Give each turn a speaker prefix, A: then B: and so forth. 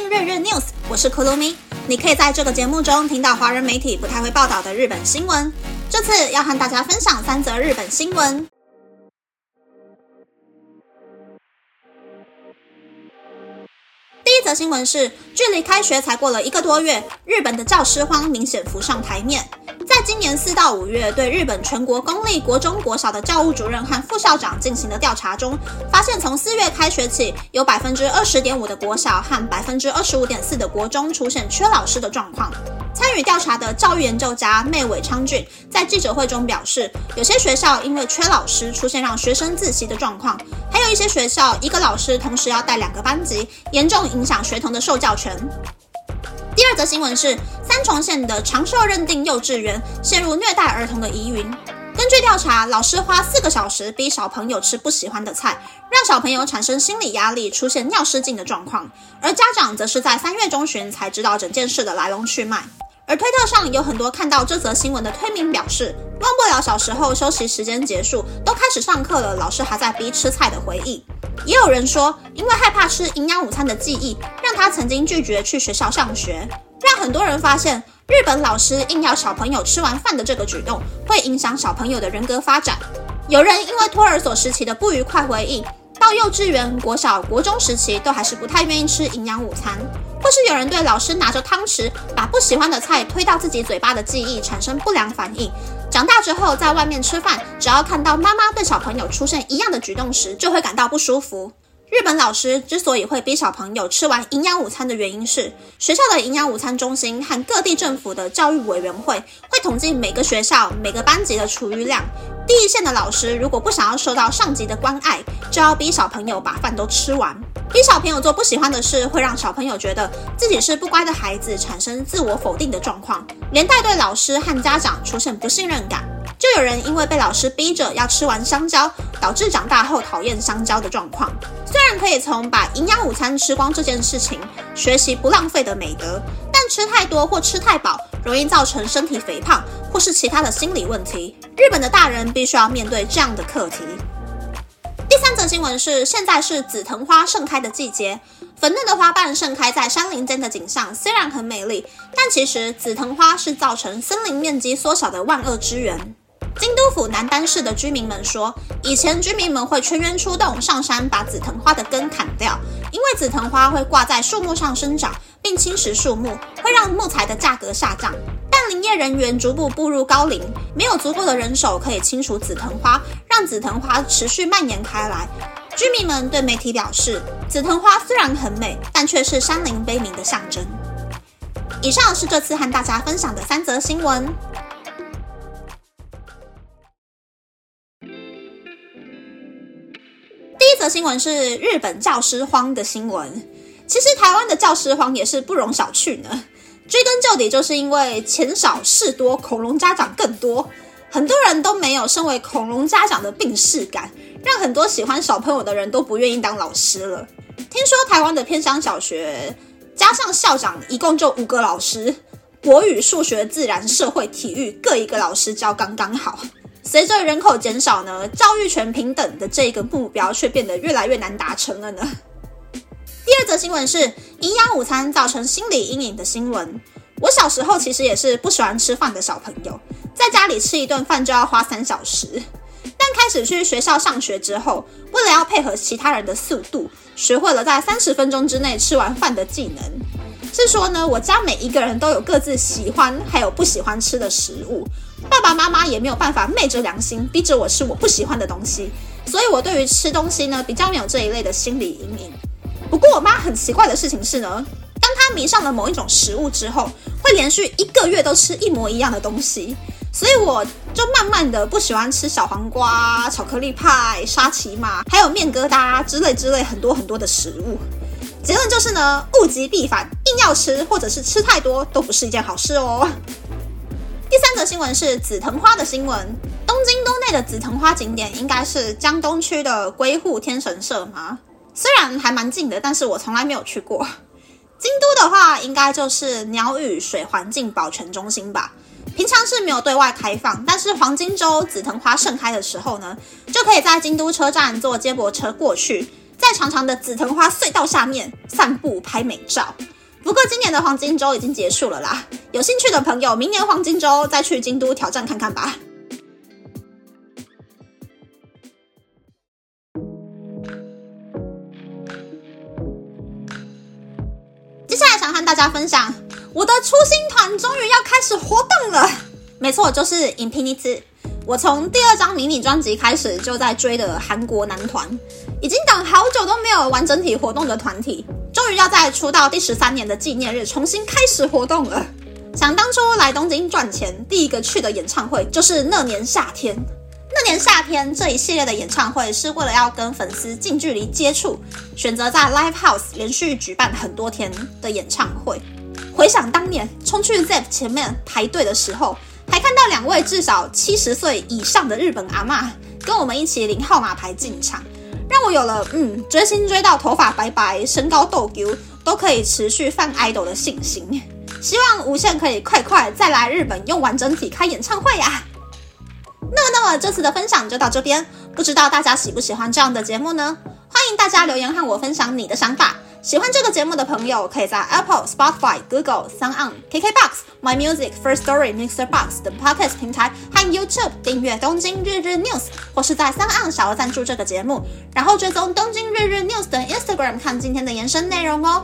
A: 听日日 news，我是 Kurumi。你可以在这个节目中听到华人媒体不太会报道的日本新闻。这次要和大家分享三则日本新闻。第一则新闻是，距离开学才过了一个多月，日本的教师荒明显浮上台面。在今年四到五月对日本全国公立国中、国小的教务主任和副校长进行的调查中，发现从四月开学起，有百分之二十点五的国小和百分之二十五点四的国中出现缺老师的状况。参与调查的教育研究家妹尾昌俊在记者会中表示，有些学校因为缺老师，出现让学生自习的状况；还有一些学校一个老师同时要带两个班级，严重影响学童的受教权。第二则新闻是三重县的长寿认定幼稚园陷入虐待儿童的疑云。根据调查，老师花四个小时逼小朋友吃不喜欢的菜，让小朋友产生心理压力，出现尿失禁的状况。而家长则是在三月中旬才知道整件事的来龙去脉。而推特上有很多看到这则新闻的推民表示，忘不了小时候休息时间结束，都开始上课了，老师还在逼吃菜的回忆。也有人说，因为害怕吃营养午餐的记忆，让他曾经拒绝去学校上学，让很多人发现日本老师硬要小朋友吃完饭的这个举动，会影响小朋友的人格发展。有人因为托儿所时期的不愉快回忆，到幼稚园、国小、国中时期都还是不太愿意吃营养午餐。或是有人对老师拿着汤匙把不喜欢的菜推到自己嘴巴的记忆产生不良反应，长大之后在外面吃饭，只要看到妈妈对小朋友出现一样的举动时，就会感到不舒服。日本老师之所以会逼小朋友吃完营养午餐的原因是，学校的营养午餐中心和各地政府的教育委员会会统计每个学校每个班级的厨余量。第一线的老师如果不想要受到上级的关爱，就要逼小朋友把饭都吃完。逼小朋友做不喜欢的事，会让小朋友觉得自己是不乖的孩子，产生自我否定的状况，连带对老师和家长出现不信任感。就有人因为被老师逼着要吃完香蕉，导致长大后讨厌香蕉的状况。虽然可以从把营养午餐吃光这件事情学习不浪费的美德，但吃太多或吃太饱，容易造成身体肥胖或是其他的心理问题。日本的大人必须要面对这样的课题。第三则新闻是，现在是紫藤花盛开的季节，粉嫩的花瓣盛开在山林间的景象虽然很美丽，但其实紫藤花是造成森林面积缩小的万恶之源。京都府南丹市的居民们说，以前居民们会全员出动上山把紫藤花的根砍掉，因为紫藤花会挂在树木上生长，并侵蚀树木，会让木材的价格下降。但林业人员逐步步入高龄，没有足够的人手可以清除紫藤花，让紫藤花持续蔓延开来。居民们对媒体表示，紫藤花虽然很美，但却是山林悲鸣的象征。以上是这次和大家分享的三则新闻。则新闻是日本教师荒的新闻。其实台湾的教师荒也是不容小觑呢。追根究底，就是因为钱少事多，恐龙家长更多，很多人都没有身为恐龙家长的病视感，让很多喜欢小朋友的人都不愿意当老师了。听说台湾的偏乡小学加上校长一共就五个老师，国语、数学、自然、社会、体育各一个老师教刚刚好。随着人口减少呢，教育权平等的这个目标却变得越来越难达成了呢。第二则新闻是营养午餐造成心理阴影的新闻。我小时候其实也是不喜欢吃饭的小朋友，在家里吃一顿饭就要花三小时。但开始去学校上学之后，为了要配合其他人的速度，学会了在三十分钟之内吃完饭的技能。是说呢，我家每一个人都有各自喜欢还有不喜欢吃的食物。爸爸妈妈也没有办法昧着良心逼着我吃我不喜欢的东西，所以我对于吃东西呢比较没有这一类的心理阴影。不过我妈很奇怪的事情是呢，当她迷上了某一种食物之后，会连续一个月都吃一模一样的东西，所以我就慢慢的不喜欢吃小黄瓜、巧克力派、沙琪玛，还有面疙瘩之类之类很多很多的食物。结论就是呢，物极必反，硬要吃或者是吃太多都不是一件好事哦。第三则新闻是紫藤花的新闻。东京都内的紫藤花景点应该是江东区的龟户天神社吗？虽然还蛮近的，但是我从来没有去过。京都的话，应该就是鸟语水环境保全中心吧。平常是没有对外开放，但是黄金周紫藤花盛开的时候呢，就可以在京都车站坐接驳车过去。在长长的紫藤花隧道下面散步拍美照。不过今年的黄金周已经结束了啦，有兴趣的朋友，明年黄金周再去京都挑战看看吧。接下来想和大家分享，我的初心团终于要开始活动了。没错，就是 Infinity。我从第二张迷你专辑开始就在追的韩国男团，已经等好久都没有完整体活动的团体，终于要在出道第十三年的纪念日重新开始活动了。想当初来东京赚钱，第一个去的演唱会就是那年夏天。那年夏天这一系列的演唱会是为了要跟粉丝近距离接触，选择在 Live House 连续举办很多天的演唱会。回想当年冲去 ZEP 前面排队的时候。还看到两位至少七十岁以上的日本阿妈跟我们一起领号码牌进场，我有了嗯追星追到头发白白、身高斗丢都可以持续犯爱豆的信心。希望无限可以快快再来日本用完整体开演唱会呀！那么，那么这次的分享就到这边，不知道大家喜不喜欢这样的节目呢？欢迎大家留言和我分享你的想法。喜欢这个节目的朋友，可以在 Apple、Spotify、Google、Sound、KKBox、My Music、First Story、Mixer Box 等 Podcast 平台和 YouTube 订阅《东京日日 News》，或是在 Sound 小额赞助这个节目，然后追踪《东京日日 News》的 Instagram 看今天的延伸内容哦。